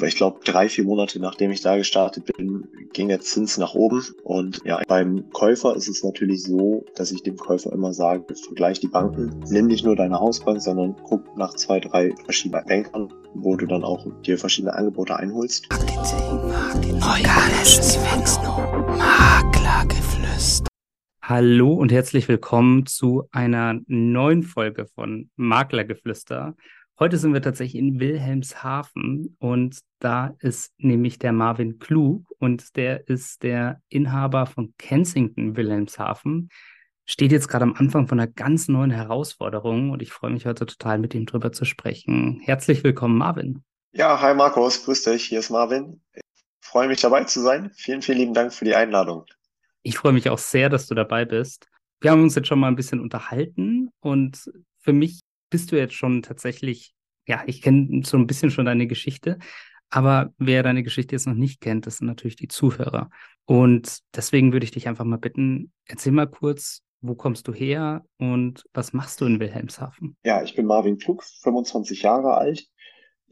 Ich glaube, drei, vier Monate nachdem ich da gestartet bin, ging der Zins nach oben. Und ja, beim Käufer ist es natürlich so, dass ich dem Käufer immer sage, vergleich die Banken, nimm nicht nur deine Hausbank, sondern guck nach zwei, drei verschiedenen Bankern, wo du dann auch dir verschiedene Angebote einholst. Maklergeflüster. Hallo und herzlich willkommen zu einer neuen Folge von Maklergeflüster. Heute sind wir tatsächlich in Wilhelmshaven und da ist nämlich der Marvin Klug und der ist der Inhaber von Kensington Wilhelmshaven. Steht jetzt gerade am Anfang von einer ganz neuen Herausforderung und ich freue mich heute total mit ihm drüber zu sprechen. Herzlich willkommen, Marvin. Ja, hi Markus, grüß dich, hier ist Marvin. Ich freue mich dabei zu sein. Vielen, vielen lieben Dank für die Einladung. Ich freue mich auch sehr, dass du dabei bist. Wir haben uns jetzt schon mal ein bisschen unterhalten und für mich bist du jetzt schon tatsächlich, ja, ich kenne so ein bisschen schon deine Geschichte, aber wer deine Geschichte jetzt noch nicht kennt, das sind natürlich die Zuhörer. Und deswegen würde ich dich einfach mal bitten, erzähl mal kurz, wo kommst du her und was machst du in Wilhelmshaven? Ja, ich bin Marvin Klug, 25 Jahre alt,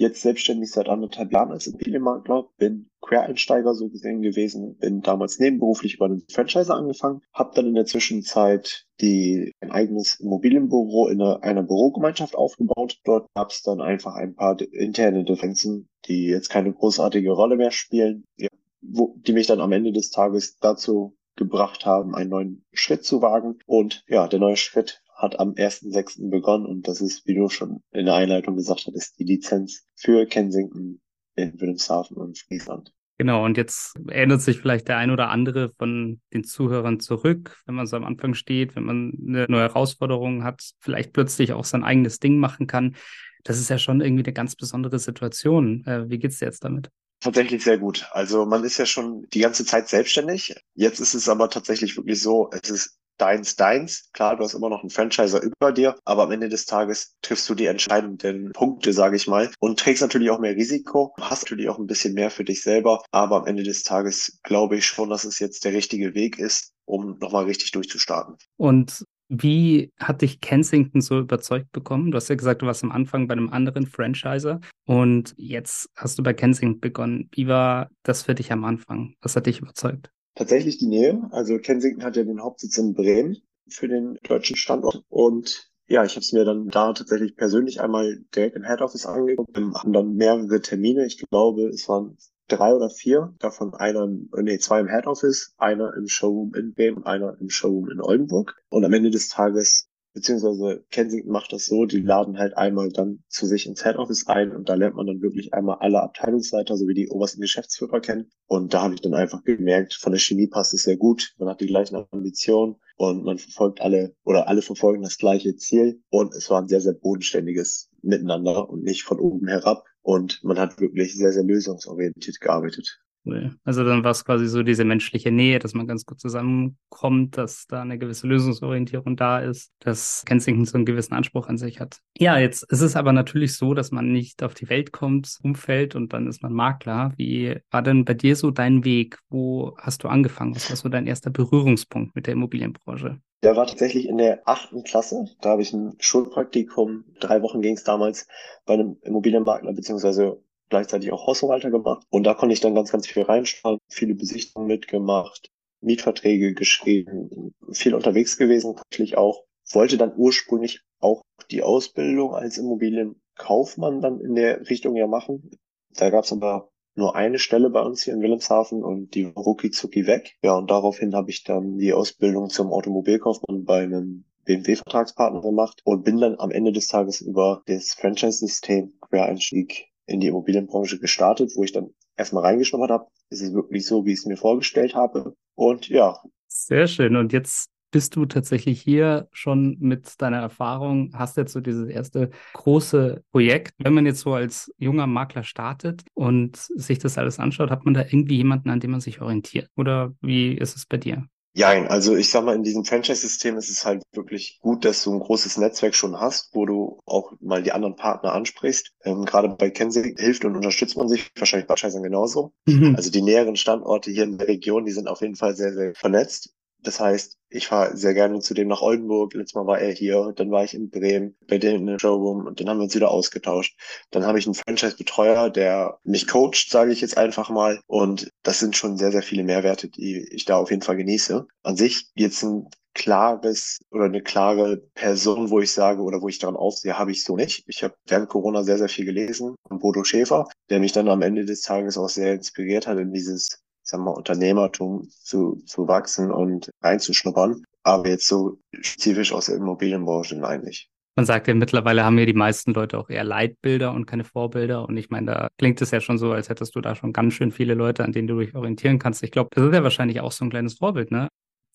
jetzt selbstständig seit anderthalb Jahren als Immobilienmakler, bin Quereinsteiger so gesehen gewesen, bin damals nebenberuflich über einen Franchise angefangen, habe dann in der Zwischenzeit die, ein eigenes Immobilienbüro in einer, einer Bürogemeinschaft aufgebaut. Dort gab es dann einfach ein paar interne Differenzen, die jetzt keine großartige Rolle mehr spielen, ja, wo, die mich dann am Ende des Tages dazu gebracht haben, einen neuen Schritt zu wagen. Und ja, der neue Schritt hat am 1.6. begonnen und das ist, wie du schon in der Einleitung gesagt hattest, die Lizenz für Kensington in Wilhelmshaven und Friesland. Genau, und jetzt erinnert sich vielleicht der ein oder andere von den Zuhörern zurück, wenn man so am Anfang steht, wenn man eine neue Herausforderung hat, vielleicht plötzlich auch sein eigenes Ding machen kann. Das ist ja schon irgendwie eine ganz besondere Situation. Äh, wie geht's dir jetzt damit? Tatsächlich sehr gut. Also man ist ja schon die ganze Zeit selbstständig. Jetzt ist es aber tatsächlich wirklich so, es ist deins, deins. Klar, du hast immer noch einen Franchiser über dir, aber am Ende des Tages triffst du die entscheidenden Punkte, sage ich mal, und trägst natürlich auch mehr Risiko, hast natürlich auch ein bisschen mehr für dich selber, aber am Ende des Tages glaube ich schon, dass es jetzt der richtige Weg ist, um nochmal richtig durchzustarten. Und wie hat dich Kensington so überzeugt bekommen? Du hast ja gesagt, du warst am Anfang bei einem anderen Franchiser und jetzt hast du bei Kensington begonnen. Wie war das für dich am Anfang? Was hat dich überzeugt? Tatsächlich die Nähe. Also Kensington hat ja den Hauptsitz in Bremen für den deutschen Standort und ja, ich habe es mir dann da tatsächlich persönlich einmal direkt im Head Office angeguckt. Wir haben dann mehrere Termine. Ich glaube, es waren drei oder vier, davon einer, nee, zwei im Head Office, einer im Showroom in Bremen, einer im Showroom in Oldenburg. Und am Ende des Tages beziehungsweise Kensington macht das so, die laden halt einmal dann zu sich ins Head Office ein und da lernt man dann wirklich einmal alle Abteilungsleiter sowie die obersten Geschäftsführer kennen. Und da habe ich dann einfach gemerkt, von der Chemie passt es sehr gut, man hat die gleichen Ambitionen und man verfolgt alle oder alle verfolgen das gleiche Ziel und es war ein sehr, sehr bodenständiges Miteinander und nicht von oben herab und man hat wirklich sehr, sehr lösungsorientiert gearbeitet. Cool. Also dann war es quasi so diese menschliche Nähe, dass man ganz gut zusammenkommt, dass da eine gewisse Lösungsorientierung da ist, dass Kensington so einen gewissen Anspruch an sich hat. Ja, jetzt ist es aber natürlich so, dass man nicht auf die Welt kommt, umfällt und dann ist man Makler. Wie war denn bei dir so dein Weg? Wo hast du angefangen? Was war so dein erster Berührungspunkt mit der Immobilienbranche? Der war tatsächlich in der achten Klasse. Da habe ich ein Schulpraktikum. Drei Wochen ging es damals bei einem Immobilienmakler beziehungsweise gleichzeitig auch Hausverwalter gemacht. Und da konnte ich dann ganz, ganz viel reinschauen, viele Besichtigungen mitgemacht, Mietverträge geschrieben, viel unterwegs gewesen, natürlich auch. Wollte dann ursprünglich auch die Ausbildung als Immobilienkaufmann dann in der Richtung ja machen. Da gab es aber nur eine Stelle bei uns hier in Wilhelmshaven und die rucki weg. Ja, und daraufhin habe ich dann die Ausbildung zum Automobilkaufmann bei einem BMW-Vertragspartner gemacht und bin dann am Ende des Tages über das Franchise-System Quereinstieg in die Immobilienbranche gestartet, wo ich dann erstmal reingeschnuppert habe. Ist es wirklich so, wie ich es mir vorgestellt habe? Und ja. Sehr schön. Und jetzt bist du tatsächlich hier schon mit deiner Erfahrung, hast jetzt so dieses erste große Projekt. Wenn man jetzt so als junger Makler startet und sich das alles anschaut, hat man da irgendwie jemanden, an dem man sich orientiert? Oder wie ist es bei dir? Jein, also ich sag mal, in diesem Franchise-System ist es halt wirklich gut, dass du ein großes Netzwerk schon hast, wo du auch mal die anderen Partner ansprichst. Ähm, gerade bei Kenzie hilft und unterstützt man sich, wahrscheinlich bei Scheißern genauso. Mhm. Also die näheren Standorte hier in der Region, die sind auf jeden Fall sehr, sehr vernetzt. Das heißt, ich fahre sehr gerne zu dem nach Oldenburg. Letztes Mal war er hier, dann war ich in Bremen bei denen der Showroom und dann haben wir uns wieder ausgetauscht. Dann habe ich einen Franchise-Betreuer, der mich coacht, sage ich jetzt einfach mal. Und das sind schon sehr, sehr viele Mehrwerte, die ich da auf jeden Fall genieße. An sich jetzt ein klares oder eine klare Person, wo ich sage oder wo ich daran aufsehe, habe ich so nicht. Ich habe während Corona sehr, sehr viel gelesen von Bodo Schäfer, der mich dann am Ende des Tages auch sehr inspiriert hat in dieses ich sag mal, Unternehmertum zu, zu wachsen und reinzuschnuppern. Aber jetzt so spezifisch aus der Immobilienbranche nein nicht. Man sagt ja, mittlerweile haben ja die meisten Leute auch eher Leitbilder und keine Vorbilder. Und ich meine, da klingt es ja schon so, als hättest du da schon ganz schön viele Leute, an denen du dich orientieren kannst. Ich glaube, das ist ja wahrscheinlich auch so ein kleines Vorbild, ne?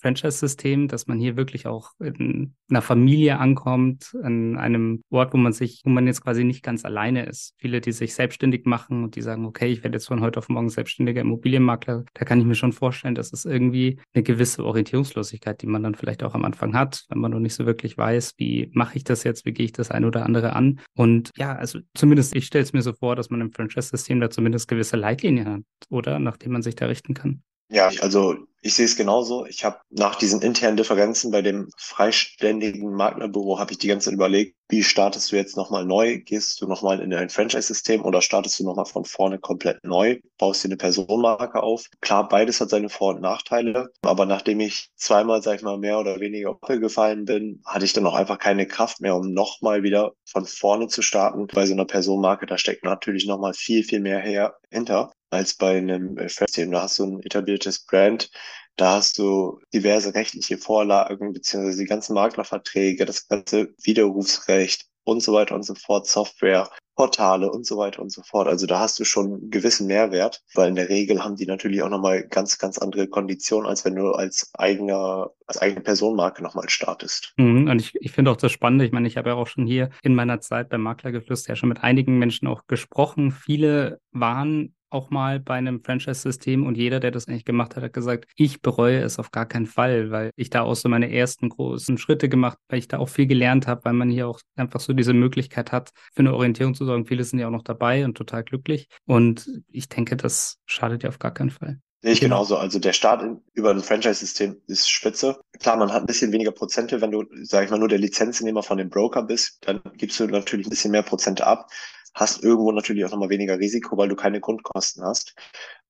Franchise-System, dass man hier wirklich auch in einer Familie ankommt, an einem Ort, wo man sich, wo man jetzt quasi nicht ganz alleine ist. Viele, die sich selbstständig machen und die sagen, okay, ich werde jetzt von heute auf morgen selbstständiger Immobilienmakler, da kann ich mir schon vorstellen, dass es irgendwie eine gewisse Orientierungslosigkeit, die man dann vielleicht auch am Anfang hat, wenn man noch nicht so wirklich weiß, wie mache ich das jetzt, wie gehe ich das ein oder andere an. Und ja, also zumindest ich stelle es mir so vor, dass man im Franchise-System da zumindest gewisse Leitlinien hat, oder? Nachdem man sich da richten kann. Ja, also ich sehe es genauso. Ich habe nach diesen internen Differenzen bei dem freiständigen Maklerbüro habe ich die ganze Zeit überlegt, wie startest du jetzt nochmal neu? Gehst du nochmal in ein Franchise-System oder startest du nochmal von vorne komplett neu? Baust dir eine Personenmarke auf? Klar, beides hat seine Vor- und Nachteile. Aber nachdem ich zweimal, sag ich mal, mehr oder weniger gefallen bin, hatte ich dann auch einfach keine Kraft mehr, um nochmal wieder von vorne zu starten. Bei so einer Personenmarke, da steckt natürlich nochmal viel, viel mehr her, hinter als bei einem First-Team. Da hast du ein etabliertes Brand, da hast du diverse rechtliche Vorlagen, beziehungsweise die ganzen Maklerverträge, das ganze Widerrufsrecht und so weiter und so fort, Software, Portale und so weiter und so fort. Also da hast du schon einen gewissen Mehrwert, weil in der Regel haben die natürlich auch nochmal ganz, ganz andere Konditionen, als wenn du als eigener, als eigene Personenmarke nochmal startest. Mhm, und ich, ich finde auch das Spannende, ich meine, ich habe ja auch schon hier in meiner Zeit beim Maklergeflüster ja schon mit einigen Menschen auch gesprochen. Viele waren auch mal bei einem Franchise-System und jeder, der das eigentlich gemacht hat, hat gesagt, ich bereue es auf gar keinen Fall, weil ich da auch so meine ersten großen Schritte gemacht, weil ich da auch viel gelernt habe, weil man hier auch einfach so diese Möglichkeit hat, für eine Orientierung zu sorgen. Viele sind ja auch noch dabei und total glücklich. Und ich denke, das schadet ja auf gar keinen Fall. Sehe ich genau. genauso. Also der Start in, über ein Franchise-System ist spitze. Klar, man hat ein bisschen weniger Prozente, wenn du, sag ich mal, nur der Lizenznehmer von dem Broker bist, dann gibst du natürlich ein bisschen mehr Prozente ab hast irgendwo natürlich auch nochmal weniger Risiko, weil du keine Grundkosten hast.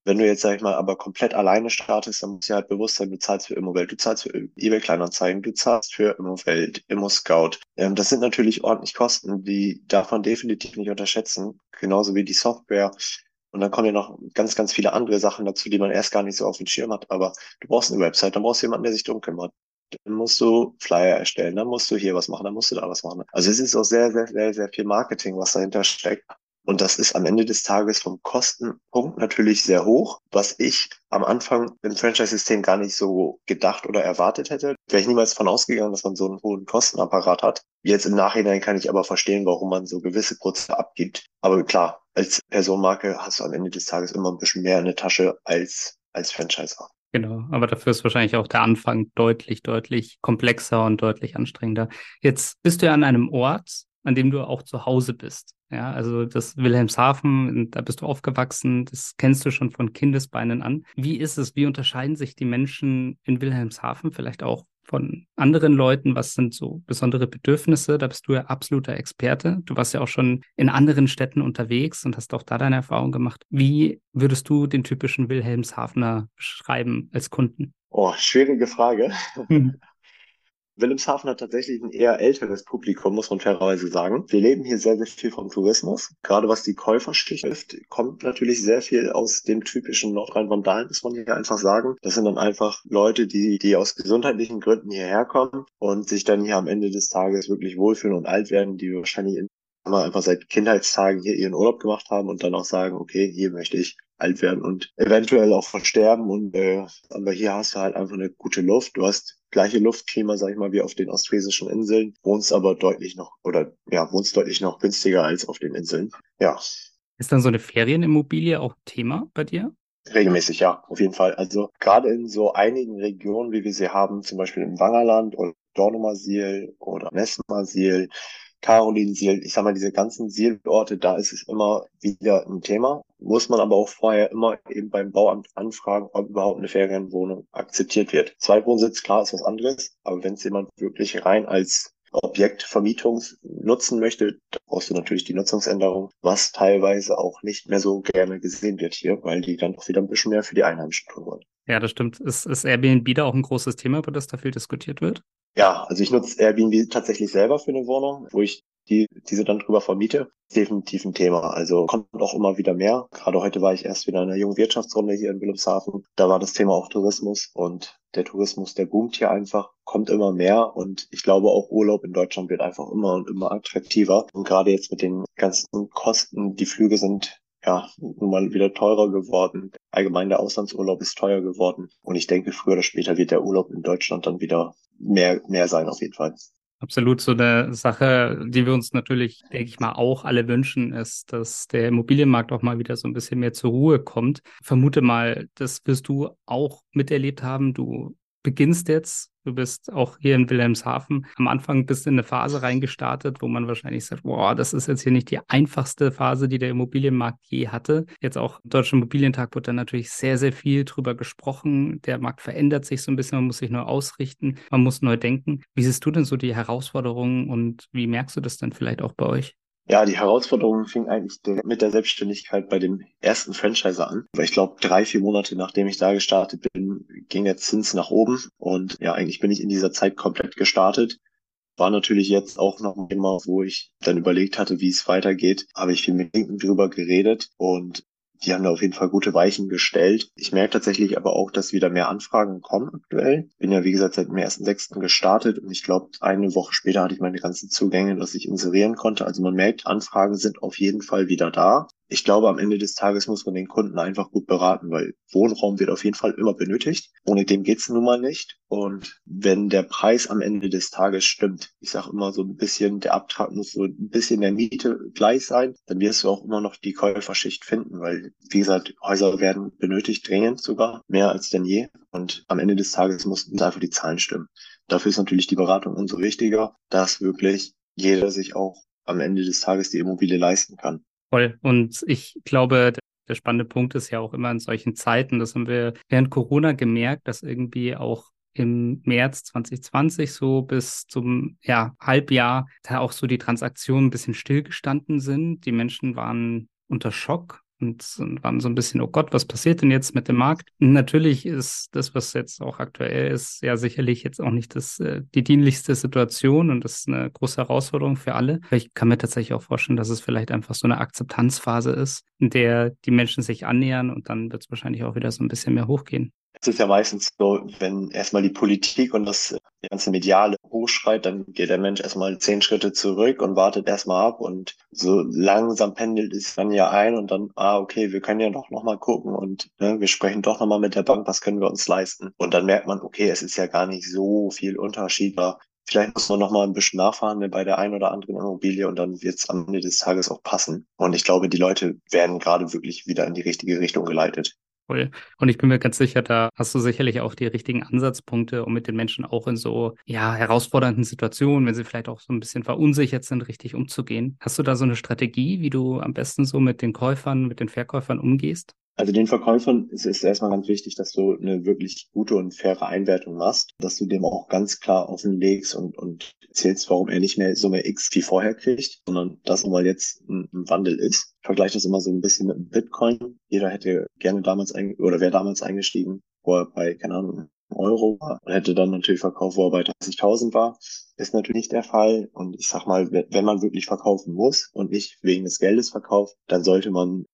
Wenn du jetzt, sag ich mal, aber komplett alleine startest, dann musst du halt bewusst sein, du zahlst für Immowelt, du zahlst für eBay Kleinanzeigen, du zahlst für Immowelt, ImmoScout. Ähm, das sind natürlich ordentlich Kosten, die darf man definitiv nicht unterschätzen. Genauso wie die Software. Und dann kommen ja noch ganz, ganz viele andere Sachen dazu, die man erst gar nicht so auf dem Schirm hat. Aber du brauchst eine Website, dann brauchst du jemanden, der sich drum kümmert dann musst du Flyer erstellen, dann musst du hier was machen, dann musst du da was machen. Also es ist auch sehr, sehr, sehr, sehr viel Marketing, was dahinter steckt. Und das ist am Ende des Tages vom Kostenpunkt natürlich sehr hoch, was ich am Anfang im Franchise-System gar nicht so gedacht oder erwartet hätte. Wäre ich niemals von ausgegangen, dass man so einen hohen Kostenapparat hat. Jetzt im Nachhinein kann ich aber verstehen, warum man so gewisse Prozesse abgibt. Aber klar, als Personenmarke hast du am Ende des Tages immer ein bisschen mehr in der Tasche als als Franchiser. Genau, aber dafür ist wahrscheinlich auch der Anfang deutlich, deutlich komplexer und deutlich anstrengender. Jetzt bist du ja an einem Ort, an dem du auch zu Hause bist. Ja, also das Wilhelmshaven, da bist du aufgewachsen, das kennst du schon von Kindesbeinen an. Wie ist es? Wie unterscheiden sich die Menschen in Wilhelmshaven vielleicht auch von anderen Leuten? Was sind so besondere Bedürfnisse? Da bist du ja absoluter Experte. Du warst ja auch schon in anderen Städten unterwegs und hast auch da deine Erfahrung gemacht. Wie würdest du den typischen Wilhelmshavener beschreiben als Kunden? Oh, schwierige Frage. Hm. Wilhelmshaven hat tatsächlich ein eher älteres Publikum, muss man fairerweise sagen. Wir leben hier sehr, sehr viel vom Tourismus. Gerade was die Käuferschicht trifft, kommt natürlich sehr viel aus dem typischen Nordrhein-Wandalen, muss man hier einfach sagen. Das sind dann einfach Leute, die, die aus gesundheitlichen Gründen hierher kommen und sich dann hier am Ende des Tages wirklich wohlfühlen und alt werden, die wahrscheinlich in einfach seit Kindheitstagen hier ihren Urlaub gemacht haben und dann auch sagen, okay, hier möchte ich alt werden und eventuell auch versterben. Und äh, aber hier hast du halt einfach eine gute Luft. Du hast gleiche Luftklima, sag ich mal, wie auf den ostfriesischen Inseln, wohnst aber deutlich noch oder ja, wohnst deutlich noch günstiger als auf den Inseln. Ja. Ist dann so eine Ferienimmobilie auch Thema bei dir? Regelmäßig, ja, auf jeden Fall. Also gerade in so einigen Regionen, wie wir sie haben, zum Beispiel im Wangerland oder Dornumersiel oder Messmersiel, Carolinsiel, ich sag mal, diese ganzen Sielorte, da ist es immer wieder ein Thema. Muss man aber auch vorher immer eben beim Bauamt anfragen, ob überhaupt eine Ferienwohnung akzeptiert wird. Zweitwohnsitz, klar, ist was anderes, aber wenn es jemand wirklich rein als Objektvermietung nutzen möchte, da brauchst du natürlich die Nutzungsänderung, was teilweise auch nicht mehr so gerne gesehen wird hier, weil die dann auch wieder ein bisschen mehr für die Einheimischen tun wollen. Ja, das stimmt. Ist, ist Airbnb da auch ein großes Thema, über das da viel diskutiert wird? Ja, also ich nutze Airbnb tatsächlich selber für eine Wohnung, wo ich die diese dann drüber vermiete. Definitiv ein Thema. Also kommt auch immer wieder mehr. Gerade heute war ich erst wieder in einer jungen Wirtschaftsrunde hier in Wilhelmshaven. Da war das Thema auch Tourismus und der Tourismus, der boomt hier einfach, kommt immer mehr und ich glaube auch Urlaub in Deutschland wird einfach immer und immer attraktiver. Und gerade jetzt mit den ganzen Kosten, die Flüge sind ja, nun mal wieder teurer geworden. Allgemein der Auslandsurlaub ist teuer geworden. Und ich denke, früher oder später wird der Urlaub in Deutschland dann wieder mehr, mehr sein, auf jeden Fall. Absolut. So eine Sache, die wir uns natürlich, denke ich mal, auch alle wünschen, ist, dass der Immobilienmarkt auch mal wieder so ein bisschen mehr zur Ruhe kommt. Vermute mal, das wirst du auch miterlebt haben. Du beginnst jetzt, du bist auch hier in Wilhelmshaven, am Anfang bist du in eine Phase reingestartet, wo man wahrscheinlich sagt, boah, das ist jetzt hier nicht die einfachste Phase, die der Immobilienmarkt je hatte. Jetzt auch im Deutschen Immobilientag wird da natürlich sehr, sehr viel drüber gesprochen. Der Markt verändert sich so ein bisschen, man muss sich neu ausrichten, man muss neu denken. Wie siehst du denn so die Herausforderungen und wie merkst du das dann vielleicht auch bei euch? Ja, die Herausforderung fing eigentlich mit der Selbstständigkeit bei dem ersten Franchiser an. Weil ich glaube, drei, vier Monate nachdem ich da gestartet bin, ging der Zins nach oben. Und ja, eigentlich bin ich in dieser Zeit komplett gestartet. War natürlich jetzt auch noch ein wo ich dann überlegt hatte, wie es weitergeht. Habe ich viel mit Linken drüber geredet und die haben da auf jeden Fall gute Weichen gestellt. Ich merke tatsächlich aber auch, dass wieder mehr Anfragen kommen aktuell. Bin ja, wie gesagt, seit dem 1.6. gestartet und ich glaube, eine Woche später hatte ich meine ganzen Zugänge, dass ich inserieren konnte. Also man merkt, Anfragen sind auf jeden Fall wieder da ich glaube, am Ende des Tages muss man den Kunden einfach gut beraten, weil Wohnraum wird auf jeden Fall immer benötigt. Ohne dem geht's nun mal nicht. Und wenn der Preis am Ende des Tages stimmt, ich sage immer so ein bisschen, der Abtrag muss so ein bisschen der Miete gleich sein, dann wirst du auch immer noch die Käuferschicht finden, weil, wie gesagt, Häuser werden benötigt, dringend sogar, mehr als denn je. Und am Ende des Tages mussten einfach die Zahlen stimmen. Dafür ist natürlich die Beratung umso wichtiger, dass wirklich jeder sich auch am Ende des Tages die Immobilie leisten kann. Voll. Und ich glaube, der spannende Punkt ist ja auch immer in solchen Zeiten, das haben wir während Corona gemerkt, dass irgendwie auch im März 2020 so bis zum ja, Halbjahr da auch so die Transaktionen ein bisschen stillgestanden sind. Die Menschen waren unter Schock und, und waren so ein bisschen, oh Gott, was passiert denn jetzt mit dem Markt? Natürlich ist das, was jetzt auch aktuell ist, ja sicherlich jetzt auch nicht das, äh, die dienlichste Situation und das ist eine große Herausforderung für alle. Ich kann mir tatsächlich auch vorstellen, dass es vielleicht einfach so eine Akzeptanzphase ist, in der die Menschen sich annähern und dann wird es wahrscheinlich auch wieder so ein bisschen mehr hochgehen. Es ist ja meistens so, wenn erstmal die Politik und das ganze Mediale hochschreit, dann geht der Mensch erstmal zehn Schritte zurück und wartet erstmal ab und so langsam pendelt es dann ja ein und dann, ah, okay, wir können ja doch nochmal gucken und ne, wir sprechen doch nochmal mit der Bank, was können wir uns leisten? Und dann merkt man, okay, es ist ja gar nicht so viel Unterschied. Vielleicht muss man noch mal ein bisschen nachfahren bei der einen oder anderen Immobilie und dann wird es am Ende des Tages auch passen. Und ich glaube, die Leute werden gerade wirklich wieder in die richtige Richtung geleitet. Cool. Und ich bin mir ganz sicher, da hast du sicherlich auch die richtigen Ansatzpunkte, um mit den Menschen auch in so ja, herausfordernden Situationen, wenn sie vielleicht auch so ein bisschen verunsichert sind, richtig umzugehen. Hast du da so eine Strategie, wie du am besten so mit den Käufern, mit den Verkäufern umgehst? Also den Verkäufern ist es erstmal ganz wichtig, dass du eine wirklich gute und faire Einwertung machst, dass du dem auch ganz klar offenlegst und, und erzählst, warum er nicht mehr Summe X wie vorher kriegt, sondern dass mal jetzt ein, ein Wandel ist. Ich vergleiche das immer so ein bisschen mit Bitcoin. Jeder hätte gerne damals oder wäre damals eingestiegen, wo er bei, keine Ahnung, Euro war und hätte dann natürlich verkauft, wo er bei 30.000 war. Ist natürlich nicht der Fall. Und ich sag mal, wenn man wirklich verkaufen muss und nicht wegen des Geldes verkauft, dann sollte man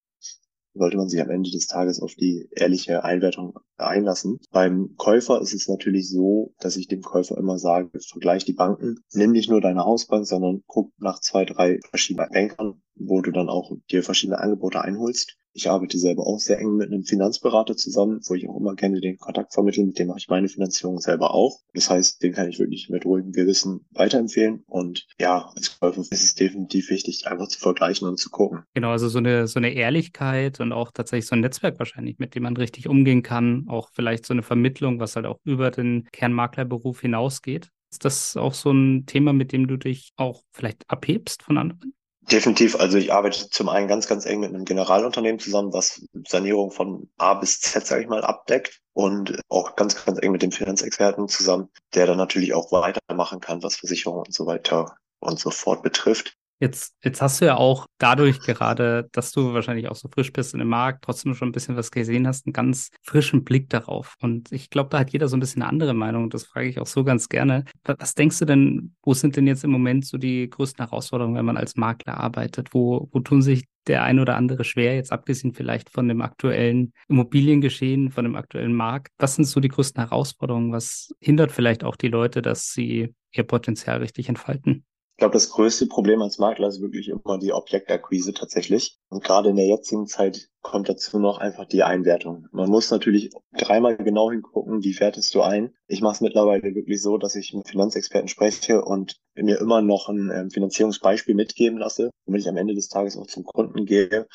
sollte man sich am Ende des Tages auf die ehrliche Einwertung einlassen. Beim Käufer ist es natürlich so, dass ich dem Käufer immer sage, vergleich die Banken, nimm nicht nur deine Hausbank, sondern guck nach zwei, drei verschiedenen Bankern, wo du dann auch dir verschiedene Angebote einholst. Ich arbeite selber auch sehr eng mit einem Finanzberater zusammen, wo ich auch immer gerne den Kontakt vermittle. Mit dem mache ich meine Finanzierung selber auch. Das heißt, den kann ich wirklich mit ruhigem Gewissen weiterempfehlen. Und ja, als Käufer ist es definitiv wichtig, einfach zu vergleichen und zu gucken. Genau, also so eine, so eine Ehrlichkeit und auch tatsächlich so ein Netzwerk wahrscheinlich, mit dem man richtig umgehen kann. Auch vielleicht so eine Vermittlung, was halt auch über den Kernmaklerberuf hinausgeht. Ist das auch so ein Thema, mit dem du dich auch vielleicht abhebst von anderen? Definitiv. Also ich arbeite zum einen ganz, ganz eng mit einem Generalunternehmen zusammen, was Sanierung von A bis Z, sage ich mal, abdeckt und auch ganz, ganz eng mit dem Finanzexperten zusammen, der dann natürlich auch weitermachen kann, was Versicherungen und so weiter und so fort betrifft. Jetzt, jetzt hast du ja auch dadurch gerade, dass du wahrscheinlich auch so frisch bist in dem Markt, trotzdem schon ein bisschen was gesehen hast, einen ganz frischen Blick darauf. Und ich glaube, da hat jeder so ein bisschen eine andere Meinung. Das frage ich auch so ganz gerne. Was denkst du denn, wo sind denn jetzt im Moment so die größten Herausforderungen, wenn man als Makler arbeitet? Wo, wo tun sich der ein oder andere schwer, jetzt abgesehen vielleicht von dem aktuellen Immobiliengeschehen, von dem aktuellen Markt? Was sind so die größten Herausforderungen? Was hindert vielleicht auch die Leute, dass sie ihr Potenzial richtig entfalten? Glaube, das größte Problem als Makler ist wirklich immer die Objektakquise tatsächlich. Und gerade in der jetzigen Zeit kommt dazu noch einfach die Einwertung. Man muss natürlich dreimal genau hingucken, wie wertest du ein. Ich mache es mittlerweile wirklich so, dass ich mit Finanzexperten spreche und mir immer noch ein ähm, Finanzierungsbeispiel mitgeben lasse, womit ich am Ende des Tages auch zum Kunden gehe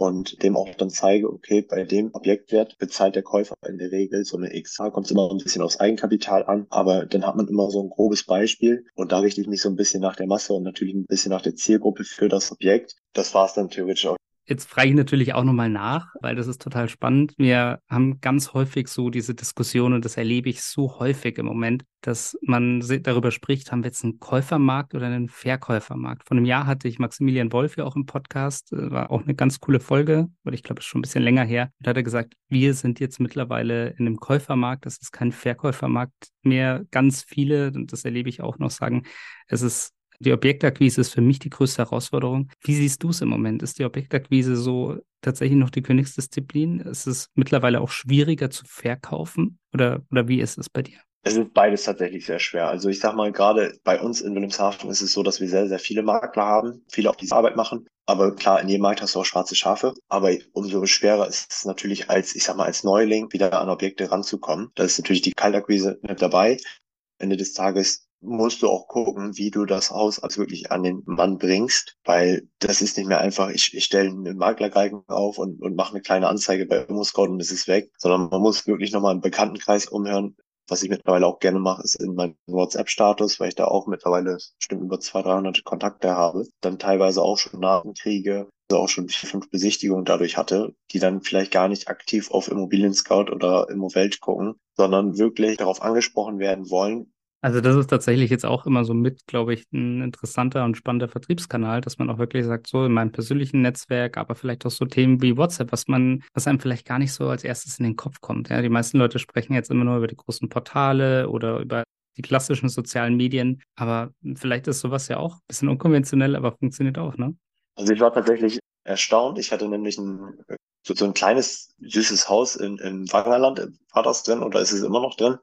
und dem auch dann zeige, okay, bei dem Objektwert bezahlt der Käufer in der Regel so eine X. Da kommt es immer ein bisschen aufs Eigenkapital an, aber dann hat man immer so ein grobes Beispiel und da richte ich mich so ein bisschen nach der Masse und natürlich ein bisschen nach der Zielgruppe für das Objekt. Das war es dann theoretisch auch Jetzt frage ich natürlich auch nochmal nach, weil das ist total spannend. Wir haben ganz häufig so diese Diskussion und das erlebe ich so häufig im Moment, dass man darüber spricht, haben wir jetzt einen Käufermarkt oder einen Verkäufermarkt. Vor einem Jahr hatte ich Maximilian Wolf ja auch im Podcast, äh, war auch eine ganz coole Folge, weil ich glaube, es ist schon ein bisschen länger her. Und da hat er gesagt, wir sind jetzt mittlerweile in einem Käufermarkt, das ist kein Verkäufermarkt mehr. Ganz viele, und das erlebe ich auch noch, sagen, es ist die Objektakquise ist für mich die größte Herausforderung. Wie siehst du es im Moment? Ist die Objektakquise so tatsächlich noch die Königsdisziplin? Ist es mittlerweile auch schwieriger zu verkaufen? Oder, oder wie ist es bei dir? Es ist beides tatsächlich sehr schwer. Also ich sag mal, gerade bei uns in Wilhelmshaven ist es so, dass wir sehr, sehr viele Makler haben, viele auch diese Arbeit machen. Aber klar, in jedem Markt hast du auch schwarze Schafe. Aber umso schwerer ist es natürlich als, ich sag mal, als Neuling wieder an Objekte ranzukommen. Da ist natürlich die Kaltakquise mit dabei. Ende des Tages musst du auch gucken, wie du das Haus also wirklich an den Mann bringst, weil das ist nicht mehr einfach, ich, ich stelle einen Maklergalgen auf und, und mache eine kleine Anzeige bei ImmoScout und es ist weg, sondern man muss wirklich nochmal einen Bekanntenkreis umhören. Was ich mittlerweile auch gerne mache, ist in meinem WhatsApp-Status, weil ich da auch mittlerweile bestimmt über 200, 300 Kontakte habe, dann teilweise auch schon Nachrichten also auch schon vier, fünf Besichtigungen dadurch hatte, die dann vielleicht gar nicht aktiv auf Immobilien Scout oder Immowelt gucken, sondern wirklich darauf angesprochen werden wollen, also das ist tatsächlich jetzt auch immer so mit, glaube ich, ein interessanter und spannender Vertriebskanal, dass man auch wirklich sagt, so in meinem persönlichen Netzwerk, aber vielleicht auch so Themen wie WhatsApp, was man, was einem vielleicht gar nicht so als erstes in den Kopf kommt. Ja, die meisten Leute sprechen jetzt immer nur über die großen Portale oder über die klassischen sozialen Medien, aber vielleicht ist sowas ja auch ein bisschen unkonventionell, aber funktioniert auch, ne? Also ich war tatsächlich erstaunt. Ich hatte nämlich ein, so, so ein kleines, süßes Haus in, in Wangerland, war das drin oder ist es immer noch drin?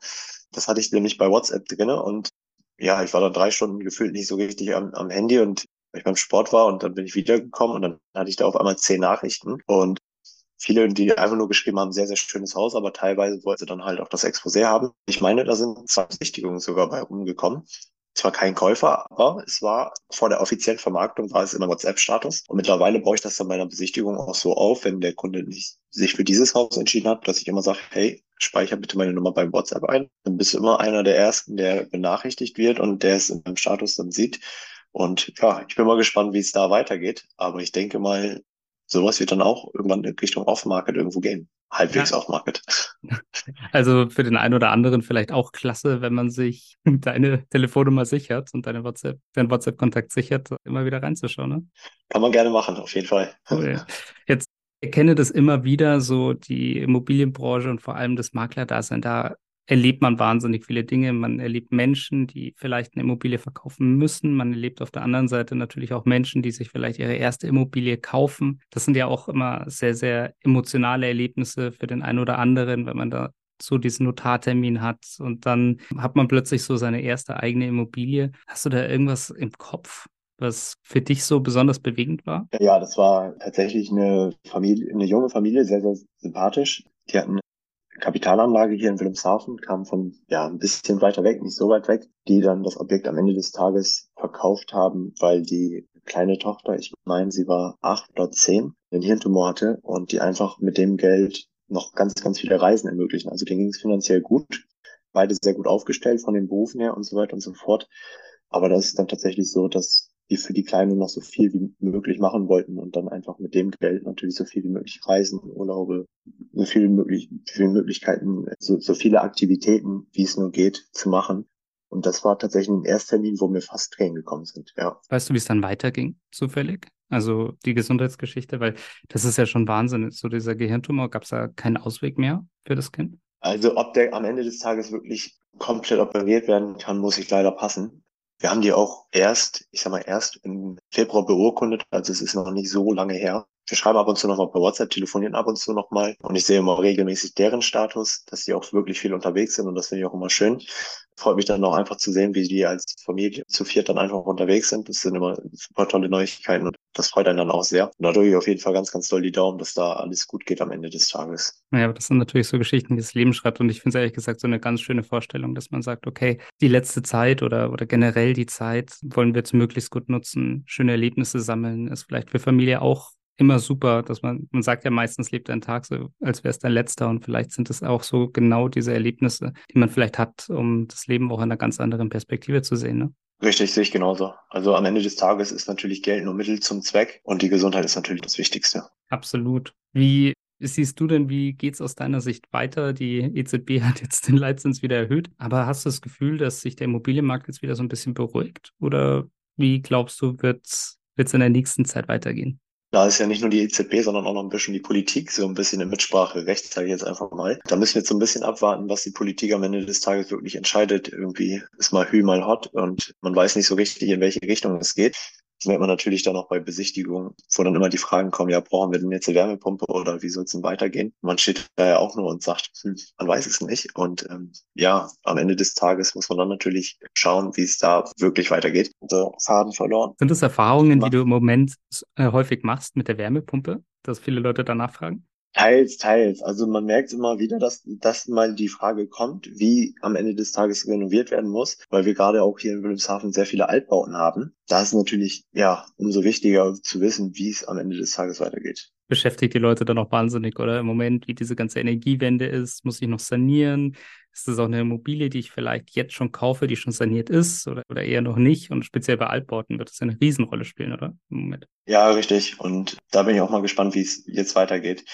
Das hatte ich nämlich bei WhatsApp drinne und ja, ich war da drei Stunden gefühlt nicht so richtig am, am Handy und weil ich beim Sport war und dann bin ich wiedergekommen und dann hatte ich da auf einmal zehn Nachrichten und viele, die einfach nur geschrieben haben, sehr, sehr schönes Haus, aber teilweise wollten sie dann halt auch das Exposé haben. Ich meine, da sind zwei Besichtigungen sogar bei rumgekommen. Es war kein Käufer, aber es war vor der offiziellen Vermarktung war es immer WhatsApp-Status. Und mittlerweile baue ich das dann bei einer Besichtigung auch so auf, wenn der Kunde nicht sich für dieses Haus entschieden hat, dass ich immer sage, hey, speicher bitte meine Nummer beim WhatsApp ein. Dann bist du immer einer der ersten, der benachrichtigt wird und der es meinem Status dann sieht. Und ja, ich bin mal gespannt, wie es da weitergeht. Aber ich denke mal, sowas wird dann auch irgendwann in Richtung Off-Market irgendwo gehen. Halbwegs ja. Off-Market. Also für den einen oder anderen vielleicht auch klasse, wenn man sich deine Telefonnummer sichert und deine WhatsApp, deinen WhatsApp-Kontakt sichert, immer wieder reinzuschauen. Ne? Kann man gerne machen, auf jeden Fall. Cool. Jetzt erkenne das immer wieder, so die Immobilienbranche und vor allem das Maklerdasein. Da erlebt man wahnsinnig viele Dinge. Man erlebt Menschen, die vielleicht eine Immobilie verkaufen müssen. Man erlebt auf der anderen Seite natürlich auch Menschen, die sich vielleicht ihre erste Immobilie kaufen. Das sind ja auch immer sehr, sehr emotionale Erlebnisse für den einen oder anderen, wenn man da so diesen Notartermin hat und dann hat man plötzlich so seine erste eigene Immobilie. Hast du da irgendwas im Kopf, was für dich so besonders bewegend war? Ja, das war tatsächlich eine Familie, eine junge Familie, sehr, sehr sympathisch. Die hatten Kapitalanlage hier in Wilhelmshaven, kam von ja ein bisschen weiter weg, nicht so weit weg, die dann das Objekt am Ende des Tages verkauft haben, weil die kleine Tochter, ich meine, sie war acht oder zehn, einen Hirntumor hatte und die einfach mit dem Geld noch ganz, ganz viele Reisen ermöglichen. Also denen ging es finanziell gut beide sehr gut aufgestellt von den Berufen her und so weiter und so fort. Aber das ist dann tatsächlich so, dass die für die Kleinen noch so viel wie möglich machen wollten und dann einfach mit dem Geld natürlich so viel wie möglich reisen, Urlaube, so viele, möglich, viele Möglichkeiten, so, so viele Aktivitäten, wie es nur geht, zu machen. Und das war tatsächlich ein Ersttermin, wo mir fast Tränen gekommen sind, ja. Weißt du, wie es dann weiterging, zufällig? Also die Gesundheitsgeschichte, weil das ist ja schon Wahnsinn. So dieser Gehirntumor, gab es da keinen Ausweg mehr für das Kind? Also ob der am Ende des Tages wirklich komplett operiert werden kann, muss ich leider passen. Wir haben die auch erst, ich sag mal, erst im Februar beurkundet, also es ist noch nicht so lange her. Wir schreiben ab und zu nochmal per WhatsApp, telefonieren ab und zu nochmal und ich sehe immer regelmäßig deren Status, dass die auch wirklich viel unterwegs sind und das finde ich auch immer schön freut mich dann auch einfach zu sehen, wie die als Familie zu viert dann einfach unterwegs sind. Das sind immer super tolle Neuigkeiten und das freut einen dann auch sehr. Und da drücke ich auf jeden Fall ganz, ganz doll die Daumen, dass da alles gut geht am Ende des Tages. Ja, aber das sind natürlich so Geschichten, die das Leben schreibt und ich finde es ehrlich gesagt so eine ganz schöne Vorstellung, dass man sagt, okay, die letzte Zeit oder, oder generell die Zeit wollen wir jetzt möglichst gut nutzen, schöne Erlebnisse sammeln, ist vielleicht für Familie auch immer super, dass man, man sagt ja meistens, lebt ein Tag so, als wäre es dein letzter und vielleicht sind es auch so genau diese Erlebnisse, die man vielleicht hat, um das Leben auch in einer ganz anderen Perspektive zu sehen, ne? Richtig, sehe ich genauso. Also am Ende des Tages ist natürlich Geld nur Mittel zum Zweck und die Gesundheit ist natürlich das Wichtigste. Absolut. Wie siehst du denn, wie geht's aus deiner Sicht weiter? Die EZB hat jetzt den Leitzins wieder erhöht, aber hast du das Gefühl, dass sich der Immobilienmarkt jetzt wieder so ein bisschen beruhigt? Oder wie glaubst du, wird's wird's in der nächsten Zeit weitergehen? Da ist ja nicht nur die EZB, sondern auch noch ein bisschen die Politik so ein bisschen in Mitspracherecht, sage ich jetzt einfach mal. Da müssen wir jetzt so ein bisschen abwarten, was die Politik am Ende des Tages wirklich entscheidet. Irgendwie ist mal Hü, mal Hot und man weiß nicht so richtig, in welche Richtung es geht. Das merkt man natürlich dann auch bei Besichtigungen, wo dann immer die Fragen kommen, ja, brauchen wir denn jetzt eine Wärmepumpe oder wie soll es denn weitergehen? Man steht da ja auch nur und sagt, hm, man weiß es nicht. Und ähm, ja, am Ende des Tages muss man dann natürlich schauen, wie es da wirklich weitergeht. Also Faden verloren. Sind das Erfahrungen, die du im Moment äh, häufig machst mit der Wärmepumpe, dass viele Leute danach fragen? Teils, teils. Also man merkt immer wieder, dass, dass mal die Frage kommt, wie am Ende des Tages renoviert werden muss, weil wir gerade auch hier in Wilhelmshaven sehr viele Altbauten haben. Da ist natürlich, ja, umso wichtiger zu wissen, wie es am Ende des Tages weitergeht. Beschäftigt die Leute dann auch wahnsinnig, oder? Im Moment, wie diese ganze Energiewende ist, muss ich noch sanieren? Ist das auch eine Immobilie, die ich vielleicht jetzt schon kaufe, die schon saniert ist oder, oder eher noch nicht? Und speziell bei Altbauten wird das eine Riesenrolle spielen, oder? Im Moment. Ja, richtig. Und da bin ich auch mal gespannt, wie es jetzt weitergeht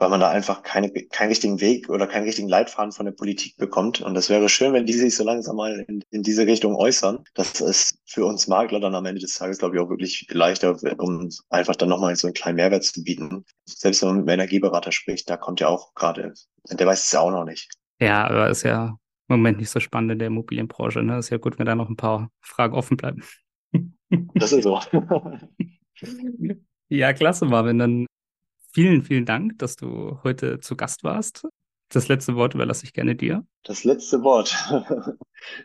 weil man da einfach keine, keinen richtigen Weg oder keinen richtigen Leitfaden von der Politik bekommt. Und das wäre schön, wenn die sich so langsam mal in, in diese Richtung äußern. Das ist für uns Makler dann am Ende des Tages, glaube ich, auch wirklich leichter, um einfach dann nochmal so einen kleinen Mehrwert zu bieten. Selbst wenn man mit einem Energieberater spricht, da kommt ja auch gerade, der weiß es ja auch noch nicht. Ja, aber ist ja im Moment nicht so spannend in der Immobilienbranche. Ne? Ist ja gut, wenn da noch ein paar Fragen offen bleiben. Das ist so. ja, klasse, Marvin. Dann Vielen, vielen Dank, dass du heute zu Gast warst. Das letzte Wort überlasse ich gerne dir. Das letzte Wort.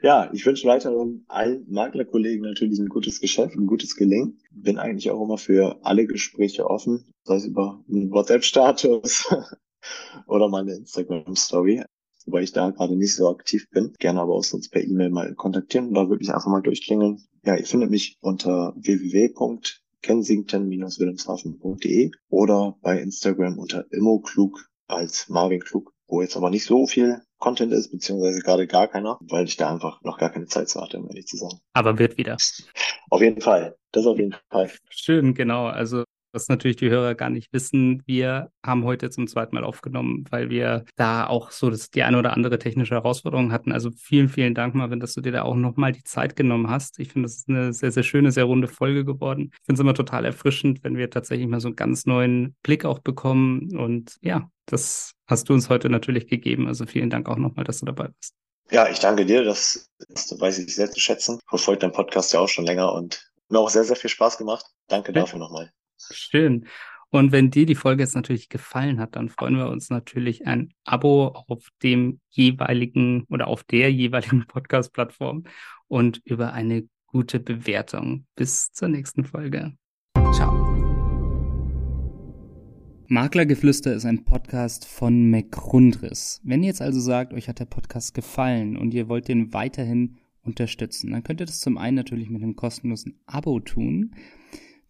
ja, ich wünsche weiterhin allen Maklerkollegen natürlich ein gutes Geschäft, ein gutes Gelingen. Bin eigentlich auch immer für alle Gespräche offen, sei es über einen WhatsApp-Status oder meine Instagram-Story, wobei ich da gerade nicht so aktiv bin. Gerne aber auch sonst per E-Mail mal kontaktieren oder wirklich einfach mal durchklingeln. Ja, ihr findet mich unter www kensington-wilhelmshaven.de oder bei Instagram unter immoklug als Marvin Klug, wo jetzt aber nicht so viel Content ist, beziehungsweise gerade gar keiner, weil ich da einfach noch gar keine Zeit zu hatte, um ehrlich zu sagen. Aber wird wieder. Auf jeden Fall. Das auf jeden Fall. Schön, genau. Also was natürlich die Hörer gar nicht wissen, wir haben heute zum zweiten Mal aufgenommen, weil wir da auch so das, die eine oder andere technische Herausforderung hatten. Also vielen, vielen Dank, Marvin, dass du dir da auch nochmal die Zeit genommen hast. Ich finde, das ist eine sehr, sehr schöne, sehr runde Folge geworden. Ich finde es immer total erfrischend, wenn wir tatsächlich mal so einen ganz neuen Blick auch bekommen. Und ja, das hast du uns heute natürlich gegeben. Also vielen Dank auch nochmal, dass du dabei bist. Ja, ich danke dir. Das, das weiß ich sehr zu schätzen. Verfolgt deinen Podcast ja auch schon länger und mir auch sehr, sehr viel Spaß gemacht. Danke ja. dafür nochmal. Schön. Und wenn dir die Folge jetzt natürlich gefallen hat, dann freuen wir uns natürlich ein Abo auf dem jeweiligen oder auf der jeweiligen Podcast-Plattform und über eine gute Bewertung. Bis zur nächsten Folge. Ciao. Maklergeflüster ist ein Podcast von McRundris. Wenn ihr jetzt also sagt, euch hat der Podcast gefallen und ihr wollt den weiterhin unterstützen, dann könnt ihr das zum einen natürlich mit einem kostenlosen Abo tun.